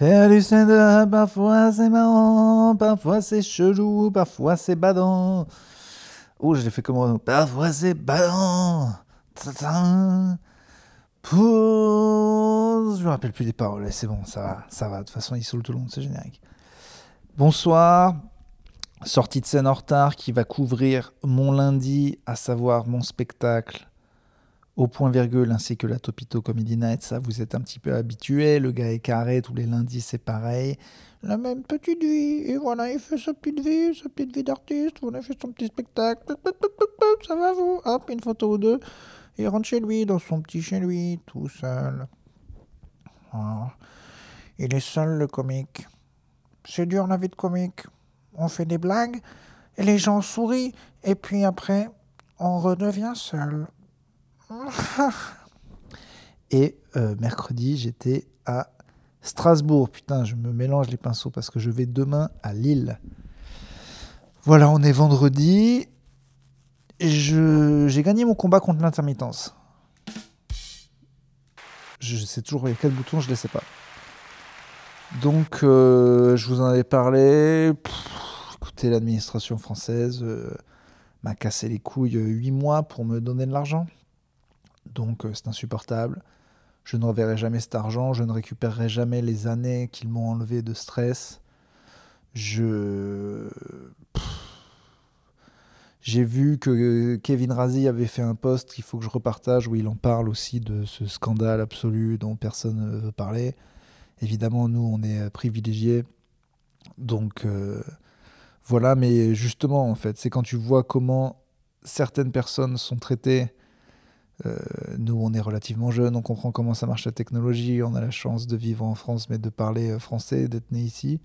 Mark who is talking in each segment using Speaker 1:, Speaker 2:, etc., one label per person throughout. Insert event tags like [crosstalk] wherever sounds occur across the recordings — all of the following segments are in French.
Speaker 1: Faire du parfois c'est marrant, parfois c'est chelou, parfois c'est badant. Oh, je l'ai fait comment Parfois c'est badant. Pour... Je me rappelle plus des paroles, c'est bon, ça va, ça va. De toute façon, il saoule tout le monde, c'est générique. Bonsoir. Sortie de scène en retard qui va couvrir mon lundi, à savoir mon spectacle au point virgule ainsi que la Topito Comedy Night. Ça, vous êtes un petit peu habitué. Le gars est carré, tous les lundis, c'est pareil. La même petite vie. Et voilà, il fait sa petite vie, sa petite vie d'artiste. Voilà, il fait son petit spectacle. Ça va, vous? Hop, une photo ou deux. Il rentre chez lui, dans son petit chez lui, tout seul. Il est seul, le comique. C'est dur, la vie de comique. On fait des blagues, et les gens sourient, et puis après, on redevient seul. [laughs] Et euh, mercredi, j'étais à Strasbourg. Putain, je me mélange les pinceaux parce que je vais demain à Lille. Voilà, on est vendredi. J'ai gagné mon combat contre l'intermittence. Je sais toujours, il y a quel bouton, je ne sais pas. Donc, euh, je vous en avais parlé. écoutez, l'administration française euh, m'a cassé les couilles huit mois pour me donner de l'argent. Donc euh, c'est insupportable. Je ne reverrai jamais cet argent, je ne récupérerai jamais les années qu'ils m'ont enlevé de stress. Je. J'ai vu que Kevin Razi avait fait un post qu'il faut que je repartage où il en parle aussi de ce scandale absolu dont personne ne veut parler. Évidemment, nous, on est privilégiés. Donc euh, voilà, mais justement, en fait, c'est quand tu vois comment certaines personnes sont traitées euh, nous, on est relativement jeunes, on comprend comment ça marche la technologie, on a la chance de vivre en France, mais de parler euh, français, d'être né ici.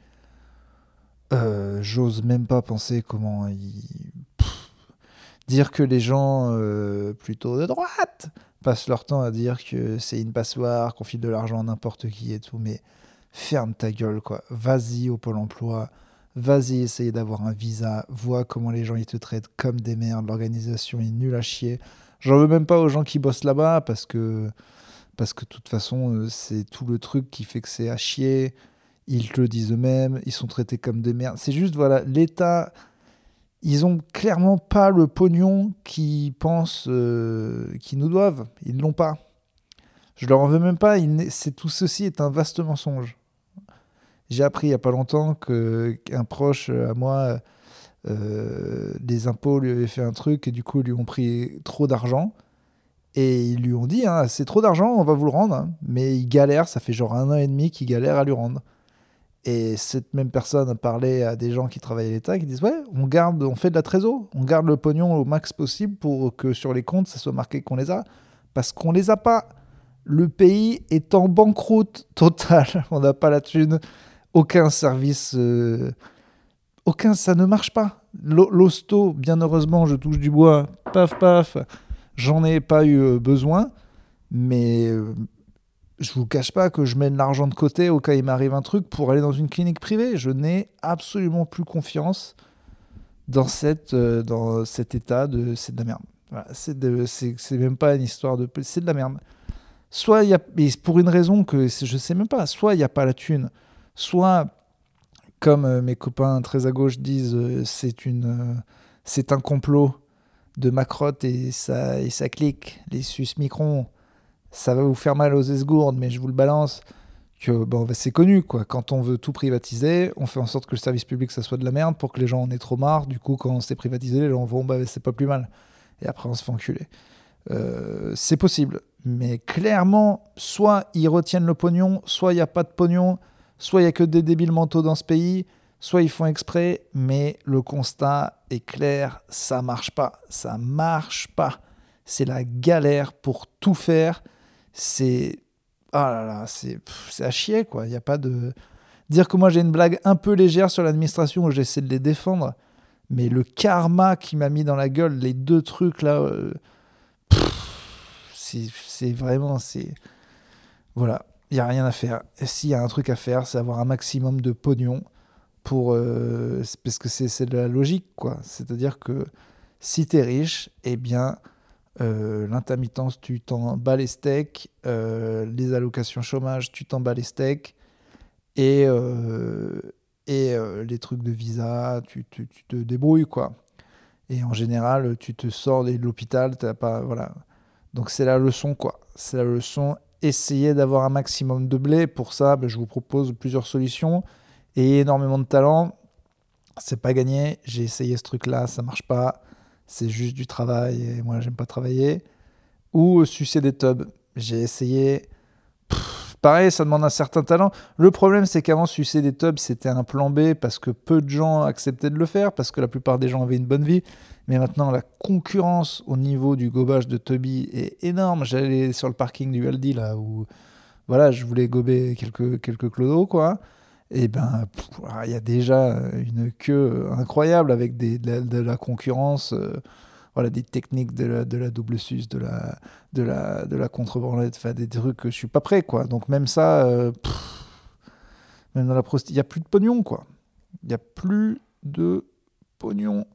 Speaker 1: Euh, j'ose même pas penser comment dire que les gens plutôt de droite passent leur temps à dire que c'est une passoire, qu'on file de l'argent à n'importe qui et tout, mais ferme ta gueule, quoi. Vas-y au Pôle emploi, vas-y essayer d'avoir un visa, vois comment les gens ils te traitent comme des merdes, l'organisation est nulle à chier. J'en veux même pas aux gens qui bossent là-bas parce que, parce que de toute façon, euh, c'est tout le truc qui fait que c'est à chier. Ils le disent eux-mêmes, ils sont traités comme des merdes. C'est juste, voilà, l'État, ils ont clairement pas le pognon qu'ils pensent euh, qu'ils nous doivent. Ils l'ont pas. Je leur en veux même pas. C'est tout ceci est un vaste mensonge. J'ai appris il y a pas longtemps qu'un proche à moi euh, les impôts lui avaient fait un truc et du coup, ils lui ont pris trop d'argent. Et ils lui ont dit, hein, c'est trop d'argent, on va vous le rendre. Hein. Mais il galère, ça fait genre un an et demi qu'il galère à lui rendre. Et cette même personne a parlé à des gens qui travaillent à l'État qui disent, ouais, on garde, on fait de la trésor, on garde le pognon au max possible pour que sur les comptes, ça soit marqué qu'on les a. Parce qu'on les a pas. Le pays est en banqueroute totale. [laughs] on n'a pas la thune. Aucun service... Euh, aucun, ça ne marche pas. L'hosto, bien heureusement, je touche du bois, paf paf, j'en ai pas eu euh, besoin, mais euh, je vous cache pas que je mets de l'argent de côté au cas où il m'arrive un truc pour aller dans une clinique privée. Je n'ai absolument plus confiance dans, cette, euh, dans cet état de c'est de la merde. c'est même pas une histoire de c'est de la merde. Soit il y a pour une raison que je sais même pas, soit il n'y a pas la thune, soit comme euh, mes copains très à gauche disent, euh, c'est une, euh, c'est un complot de Macrotte et ça, et ça clique. Les sus microns, ça va vous faire mal aux esgourdes, mais je vous le balance. Que bon, bah, c'est connu quoi. Quand on veut tout privatiser, on fait en sorte que le service public ça soit de la merde pour que les gens en aient trop marre. Du coup, quand c'est privatisé, les gens vont bah c'est pas plus mal. Et après on se fait enculer. c'est possible, mais clairement, soit ils retiennent le pognon, soit il n'y a pas de pognon soit il y a que des débiles mentaux dans ce pays, soit ils font exprès, mais le constat est clair, ça marche pas, ça marche pas. C'est la galère pour tout faire. C'est ah là là, c'est à chier quoi. Il y a pas de dire que moi j'ai une blague un peu légère sur l'administration où j'essaie de les défendre, mais le karma qui m'a mis dans la gueule, les deux trucs là, euh, c'est vraiment c'est voilà il n'y a rien à faire. Et s'il y a un truc à faire, c'est avoir un maximum de pognon pour. Euh, parce que c'est de la logique, quoi. C'est-à-dire que si tu es riche, eh bien, euh, l'intermittence, tu t'en bats les steaks. Euh, les allocations chômage, tu t'en bats les steaks. Et, et les trucs de visa, tu, tu, tu, te débrouilles, quoi. Et en général, tu te sors de l'hôpital, t'as pas. Voilà. Donc c'est la leçon, quoi. C'est la leçon. Essayez d'avoir un maximum de blé. Pour ça, ben, je vous propose plusieurs solutions. Et énormément de talent. C'est pas gagné. J'ai essayé ce truc-là, ça marche pas. C'est juste du travail et moi, j'aime pas travailler. Ou sucer des tubs. J'ai essayé. Pareil, ça demande un certain talent. Le problème, c'est qu'avant, sucer des tubs, c'était un plan B parce que peu de gens acceptaient de le faire, parce que la plupart des gens avaient une bonne vie. Mais maintenant, la concurrence au niveau du gobage de Tubby est énorme. J'allais sur le parking du Aldi, là, où voilà, je voulais gober quelques, quelques clodos, quoi. Et ben, il y a déjà une queue incroyable avec de, la, concurrence. Euh, voilà, des techniques de la, de double sus, de la, de la, de la contre-branlette, enfin, des trucs que je suis pas prêt, quoi. Donc même ça, euh, même dans la il n'y a plus de pognon, quoi. Il n'y a plus de pognon.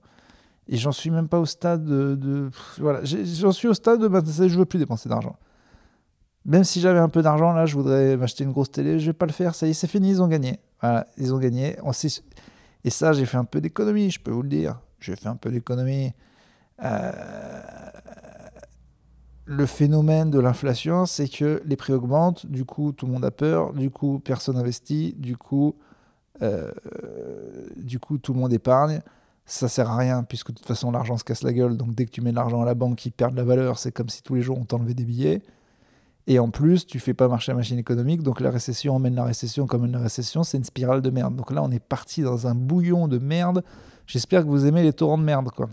Speaker 1: Et j'en suis même pas au stade de... voilà, j'en suis au stade de... Bah, je veux plus dépenser d'argent. Même si j'avais un peu d'argent, là, je voudrais m'acheter une grosse télé, je vais pas le faire, ça y est, c'est fini, ils ont gagné. Voilà, ils ont gagné. On. Et ça, j'ai fait un peu d'économie, je peux vous le dire. J'ai fait un peu d'économie. Euh, le phénomène de l'inflation, c'est que les prix augmentent, du coup tout le monde a peur, du coup personne investit, du coup, euh, du coup tout le monde épargne. Ça sert à rien puisque de toute façon l'argent se casse la gueule, donc dès que tu mets de l'argent à la banque, il perd de la valeur, c'est comme si tous les jours on t'enlevait des billets. Et en plus, tu fais pas marcher la machine économique, donc la récession emmène la récession comme une récession, c'est une spirale de merde. Donc là, on est parti dans un bouillon de merde. J'espère que vous aimez les torrents de merde, quoi.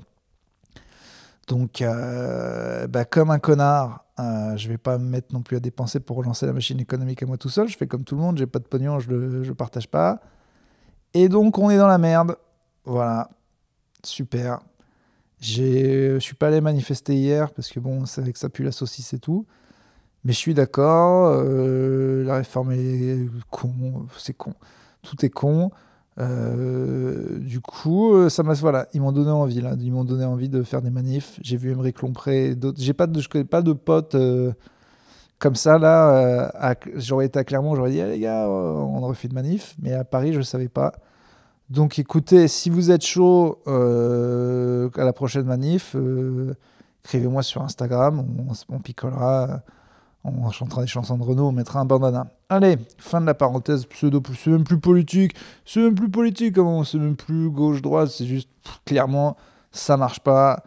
Speaker 1: Donc, euh, bah, comme un connard, euh, je vais pas me mettre non plus à dépenser pour relancer la machine économique à moi tout seul. Je fais comme tout le monde, j'ai pas de pognon, je le partage pas. Et donc, on est dans la merde. Voilà. Super. Je suis pas allé manifester hier parce que bon, c'est que ça pue la saucisse et tout. Mais je suis d'accord. Euh, la réforme est con. C'est con. Tout est con. Euh, du coup, euh, ça m'a voilà, ils m'ont donné envie là, ils m'ont donné envie de faire des manifs. J'ai vu Émeric Lompré, d'autres. J'ai pas je connais pas de potes euh, comme ça là. j'aurais été à Clermont, j'aurais dit les gars, on aurait fait de manif, mais à Paris, je savais pas. Donc écoutez, si vous êtes chaud à la prochaine manif, écrivez-moi sur Instagram, on picolera on chantera des chansons de Renault, on mettra un bandana. Allez, fin de la parenthèse pseudo, c'est même plus politique, c'est même plus politique, c'est même plus gauche-droite, c'est juste clairement ça marche pas.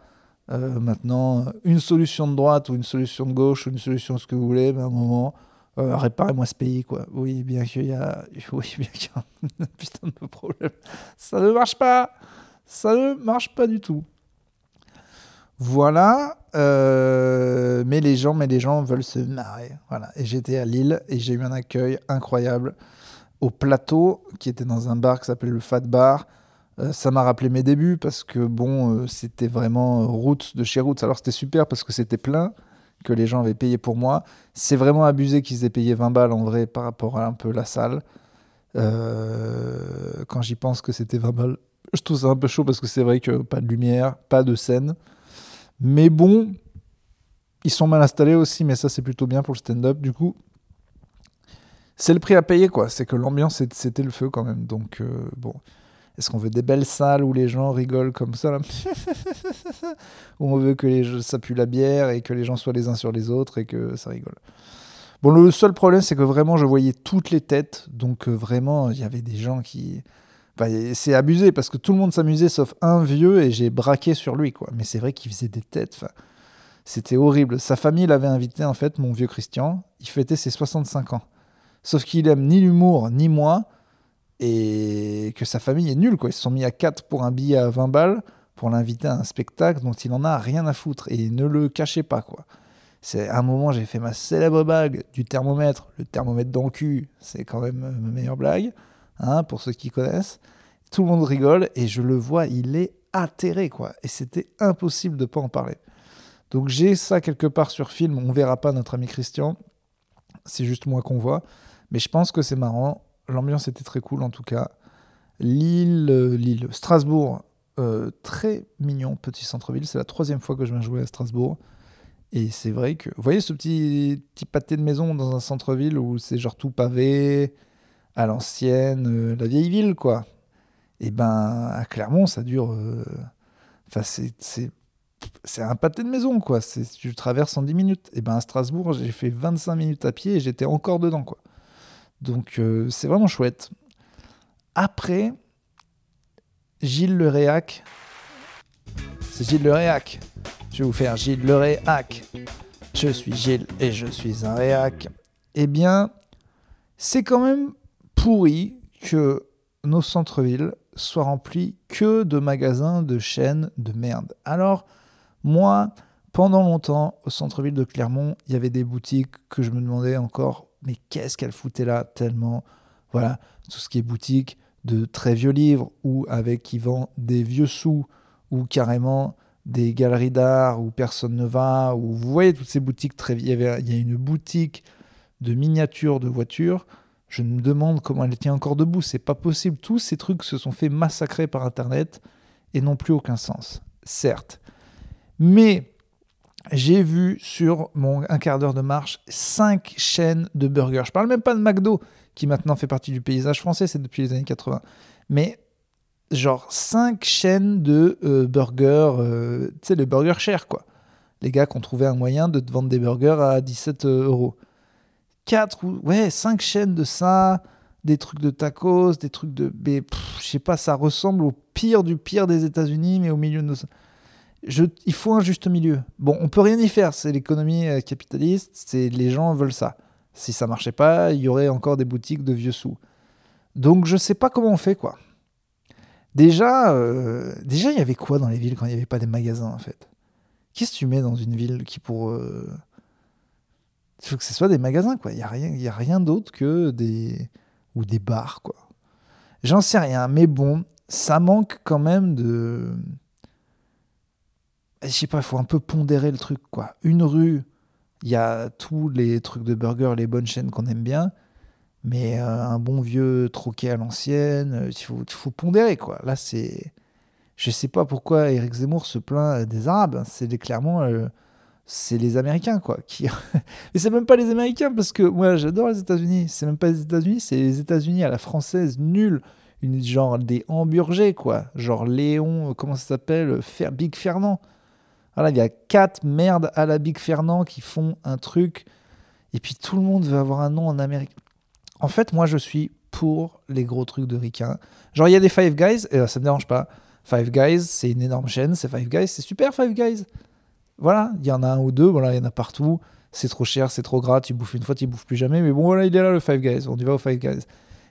Speaker 1: Euh, maintenant, une solution de droite ou une solution de gauche ou une solution ce que vous voulez, mais à un moment, euh, réparez-moi ce pays, quoi. Oui, bien qu'il y a, [laughs] oui, bien qu'il y a [laughs] un putain de problème. Ça ne marche pas. Ça ne marche pas du tout. Voilà, euh, mais les gens, mais les gens veulent se marrer. Voilà. Et j'étais à Lille et j'ai eu un accueil incroyable au plateau qui était dans un bar qui s'appelait le Fat Bar. Euh, ça m'a rappelé mes débuts parce que bon, euh, c'était vraiment route de chez Roots. Alors c'était super parce que c'était plein, que les gens avaient payé pour moi. C'est vraiment abusé qu'ils aient payé 20 balles en vrai par rapport à un peu la salle. quand j'y pense que c'était 20 balles, je trouve ça un peu chaud parce que c'est vrai que pas de lumière, pas de scène. Mais bon, ils sont mal installés aussi, mais ça c'est plutôt bien pour le stand-up. Du coup, c'est le prix à payer, quoi. C'est que l'ambiance, c'était le feu quand même. Donc, euh, bon. Est-ce qu'on veut des belles salles où les gens rigolent comme ça [laughs] Ou on veut que les, ça pue la bière et que les gens soient les uns sur les autres et que ça rigole? Bon, le seul problème, c'est que vraiment, je voyais toutes les têtes. Donc, euh, vraiment, il y avait des gens qui c'est abusé parce que tout le monde s'amusait sauf un vieux et j'ai braqué sur lui, quoi. Mais c'est vrai qu'il faisait des têtes. c'était horrible. Sa famille l'avait invité, en fait, mon vieux Christian. Il fêtait ses 65 ans. Sauf qu'il aime ni l'humour, ni moi. Et que sa famille est nulle, quoi. Ils se sont mis à 4 pour un billet à 20 balles pour l'inviter à un spectacle dont il en a rien à foutre. Et ne le cachez pas, quoi. C'est un moment, j'ai fait ma célèbre bague du thermomètre. Le thermomètre dans le cul, c'est quand même ma meilleure blague. Hein, pour ceux qui connaissent. Tout le monde rigole et je le vois, il est atterré, quoi. Et c'était impossible de ne pas en parler. Donc j'ai ça quelque part sur film, on verra pas notre ami Christian, c'est juste moi qu'on voit. Mais je pense que c'est marrant, l'ambiance était très cool en tout cas. Lille, euh, Lille, Strasbourg, euh, très mignon petit centre-ville, c'est la troisième fois que je viens jouer à Strasbourg. Et c'est vrai que, vous voyez ce petit, petit pâté de maison dans un centre-ville où c'est genre tout pavé, à l'ancienne, euh, la vieille ville, quoi. Et ben, à Clermont, ça dure. euh, Enfin, c'est- un pâté de maison, quoi. Tu traverses en 10 minutes. Et ben, à Strasbourg, j'ai fait 25 minutes à pied et j'étais encore dedans, quoi. Donc, euh, c'est vraiment chouette. Après, Gilles Le Réac. C'est Gilles Le Réac. Je vais vous faire Gilles Le Réac. Je suis Gilles et je suis un réac. Eh bien, c'est quand même pourri que nos centres-villes soient remplis que de magasins de chaînes de merde. Alors, moi, pendant longtemps, au centre-ville de Clermont, il y avait des boutiques que je me demandais encore, mais qu'est-ce qu'elles foutaient là tellement Voilà, tout ce qui est boutique de très vieux livres ou avec qui vend des vieux sous ou carrément des galeries d'art où personne ne va, ou vous voyez toutes ces boutiques très vieilles. Il y, avait- il y a une boutique de miniatures de voitures. Je me demande comment elle tient encore debout. C'est pas possible. Tous ces trucs se sont fait massacrer par Internet et n'ont plus aucun sens. Certes. Mais j'ai vu sur mon un quart d'heure de marche cinq chaînes de burgers. Je parle même pas de McDo, qui maintenant fait partie du paysage français, c'est depuis les années 80. Mais genre cinq chaînes de euh, burgers, euh, tu sais, les burgers chers, quoi. Les gars qui ont trouvé un moyen de vendre des burgers à 17 euros. Quatre ou, ouais, cinq chaînes de ça, des trucs de tacos, des trucs de. mais, pff, Je sais pas, ça ressemble au pire du pire des États-Unis, mais au milieu de nos. Je, il faut un juste milieu. Bon, on peut rien y faire, c'est l'économie euh, capitaliste, c'est les gens veulent ça. Si ça marchait pas, il y aurait encore des boutiques de vieux sous. Donc je sais pas comment on fait quoi. Déjà, euh, déjà il y avait quoi dans les villes quand il n'y avait pas des magasins en fait? Qu'est-ce que tu mets dans une ville qui pour euh, il faut que ce soit des magasins quoi. Il y a rien, y a rien d'autre que des ou des bars quoi. J'en sais rien, mais bon, ça manque quand même de je sais pas, il faut un peu pondérer le truc, quoi. Une rue, il y a tous les trucs de burger, les bonnes chaînes qu'on aime bien, mais euh, un bon vieux troquet à l'ancienne, euh, il faut, faut pondérer, quoi. Là, c'est... Je sais pas pourquoi Eric Zemmour se plaint des Arabes, hein. c'est clairement... euh, c'est les Américains, quoi. Qui... [laughs] Mais c'est même pas les Américains, parce que moi, j'adore les États-Unis. C'est même pas les États-Unis, c'est les États-Unis à la française, nul. Une, genre des hamburgers, quoi. Genre Léon, euh, comment ça s'appelle Fer- Big Fernand. Voilà, il y a quatre merdes à la Big Fernand qui font un truc. Et puis tout le monde veut avoir un nom en Amérique. En fait, moi, je suis pour les gros trucs de ricain. Genre, il y a des Five Guys, et ça me dérange pas. Five Guys, c'est une énorme chaîne, c'est Five Guys, c'est super Five Guys. Voilà, il y en a un ou deux, voilà, il y en a partout. C'est trop cher, c'est trop gras, tu bouffes une fois, tu bouffes plus jamais. Mais bon, voilà, il est là le Five Guys, on y va au Five Guys.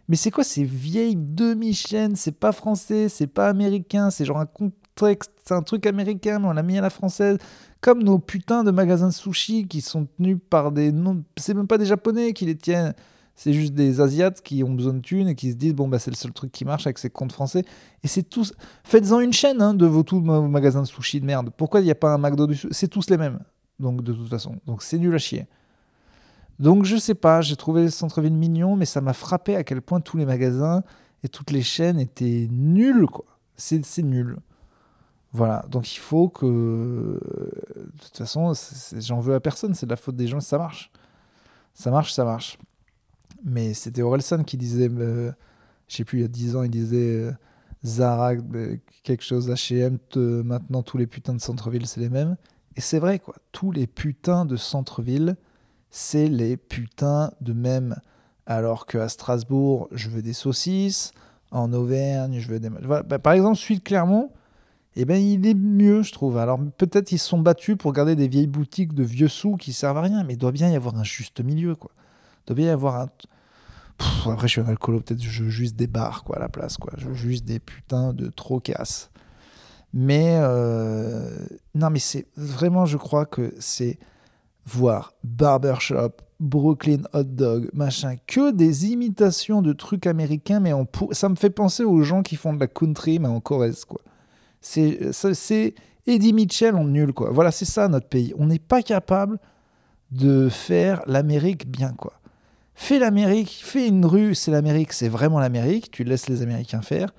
Speaker 1: Mais c'est quoi ces vieilles demi-chaînes? C'est pas français, c'est pas américain, c'est genre un contexte, c'est un truc américain, mais on l'a mis à la française. Comme nos putains de magasins de sushi qui sont tenus par des non, c'est même pas des japonais qui les tiennent, c'est juste des asiates qui ont besoin de thunes et qui se disent bon bah c'est le seul truc qui marche avec ces comptes français. Et c'est tous, faites-en une chaîne hein, de vos tous magasins de sushi de merde. Pourquoi il n'y a pas un McDo dessus? C'est tous les mêmes. Donc de toute façon, donc c'est nul à chier. Donc je sais pas, j'ai trouvé le centre-ville mignon, mais ça m'a frappé à quel point tous les magasins et toutes les chaînes étaient nuls, quoi. C'est nul. Voilà, donc il faut que... De toute façon, j'en veux à personne, c'est de la faute des gens, ça marche. Ça marche, ça marche. Mais c'était Orelsan qui disait, euh, je sais plus, il y a 10 ans, il disait euh, Zara, euh, quelque chose, H&M, te- maintenant tous les putains de centre-ville, c'est les mêmes. Et c'est vrai, quoi. Tous les putains de centre-ville, c'est les putains de mêmes. Alors qu'à Strasbourg, je veux des saucisses. En Auvergne, je veux des. Bah, par exemple, celui de Clermont, eh ben, il est mieux, je trouve. Alors peut-être ils se sont battus pour garder des vieilles boutiques de vieux sous qui servent à rien, mais il doit bien y avoir un juste milieu, quoi. Doit bien y avoir un. Après, je suis un alcoolo, peut-être je juste des bars, quoi, à la place, quoi. Je juste des putains de trop casse. Mais euh, non, mais c'est vraiment, je crois que c'est voir barbershop, Brooklyn hot dog, machin, que des imitations de trucs américains, mais en pour... ça me fait penser aux gens qui font de la country, mais en Corrèze, quoi. C'est c'est Eddie Mitchell en nul, quoi. Voilà, c'est ça notre pays. On n'est pas capable de faire l'Amérique bien, quoi. Fais l'Amérique, fais une rue, c'est l'Amérique, c'est vraiment l'Amérique, tu laisses les Américains faire.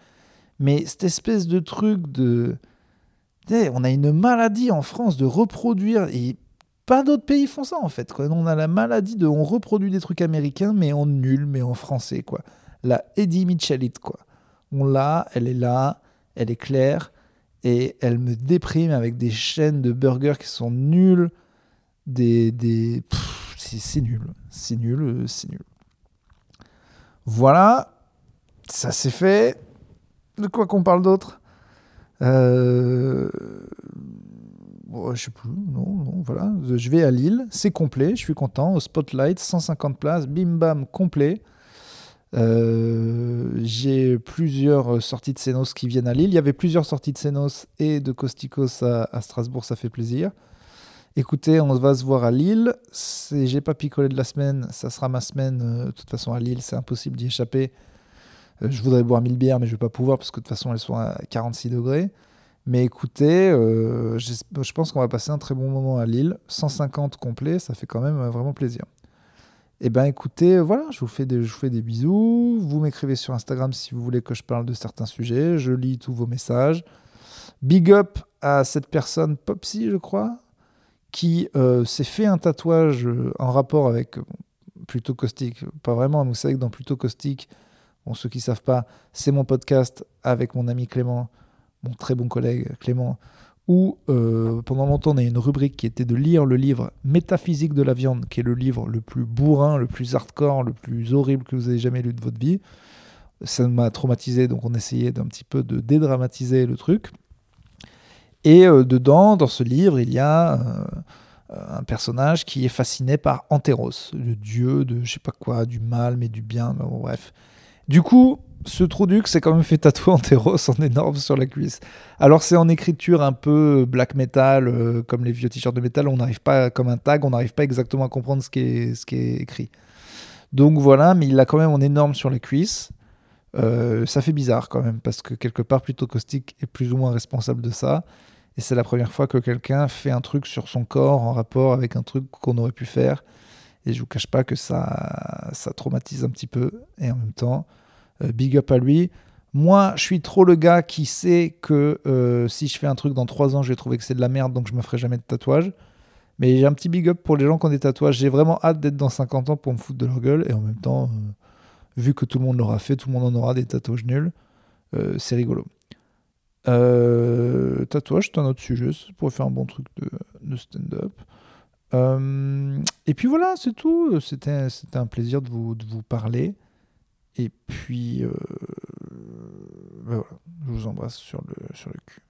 Speaker 1: Mais cette espèce de truc de. On a une maladie en France de reproduire, et pas d'autres pays font ça en fait. On a la maladie de. On reproduit des trucs américains, mais en nul, mais en français, quoi. la Eddie Mitchellite, quoi. On l'a, elle est là, elle est claire, et elle me déprime avec des chaînes de burgers qui sont nuls, des... des... C'est nul, c'est nul, c'est nul. Voilà, ça c'est fait. De quoi qu'on parle d'autre? Euh... je sais plus, non, non, voilà. Je vais à Lille, c'est complet, je suis content. Au Spotlight, 150 places, bim bam, complet. Euh, j'ai plusieurs sorties de Senos qui viennent à Lille. Il y avait plusieurs sorties de Senos et de Costicos à, Strasbourg, ça fait plaisir. Écoutez, on va se voir à Lille. J'ai pas picolé de la semaine, ça sera ma semaine. Euh, de toute façon, à Lille, c'est impossible d'y échapper. Euh, je voudrais boire 1000 bières, mais je vais pas pouvoir parce que de toute façon, elles sont à 46 degrés. Mais écoutez, je pense qu'on va passer un très bon moment à Lille. 150 complet, ça fait quand même vraiment plaisir. Eh bien, écoutez, voilà, je vous fais des bisous. Vous m'écrivez sur Instagram si vous voulez que je parle de certains sujets. Je lis tous vos messages. Big up à cette personne, Popsy, je crois, qui euh, s'est fait un tatouage euh, en rapport avec euh, Plutôt Caustique. Pas vraiment, mais vous savez que dans Plutôt Caustique, bon, ceux qui ne savent pas, c'est mon podcast avec mon ami Clément, mon très bon collègue Clément, où euh, pendant longtemps on a une rubrique qui était de lire le livre Métaphysique de la viande, qui est le livre le plus bourrin, le plus hardcore, le plus horrible que vous ayez jamais lu de votre vie. Ça m'a traumatisé, donc on essayait d'un petit peu de dédramatiser le truc. Et euh, dedans, dans ce livre, il y a euh, un personnage qui est fasciné par Anteros, le dieu de je sais pas quoi, du mal mais du bien, bref. Du coup, ce Troudux s'est quand même fait tatouer Anteros en énorme sur la cuisse. Alors c'est en écriture un peu black metal, euh, comme les vieux t-shirts de métal, on n'arrive pas, comme un tag, on n'arrive pas exactement à comprendre ce qui, est, écrit. Donc voilà, mais il l'a quand même en énorme sur la cuisse. Ça fait bizarre quand même, parce que quelque part, plutôt Caustique est plus ou moins responsable de ça. C'est la première fois que quelqu'un fait un truc sur son corps en rapport avec un truc qu'on aurait pu faire. Et je vous cache pas que ça, ça traumatise un petit peu. Et en même temps, euh, big up à lui. Moi, je suis trop le gars qui sait que euh, si je fais un truc dans 3 ans, je vais trouver que c'est de la merde, donc je me ferai jamais de tatouage. Mais j'ai un petit big up pour les gens qui ont des tatouages. J'ai vraiment hâte d'être dans 50 ans pour me foutre de leur gueule. Et en même temps, euh, vu que tout le monde l'aura fait, tout le monde en aura des tatouages nuls. c'est rigolo. Tatouage, c'est un autre sujet. Ça pourrait faire un bon truc de, stand-up. et puis voilà, c'est tout. C'était un plaisir de vous, de vous parler. Et puis, euh, ben voilà, je vous embrasse sur le, sur le cul.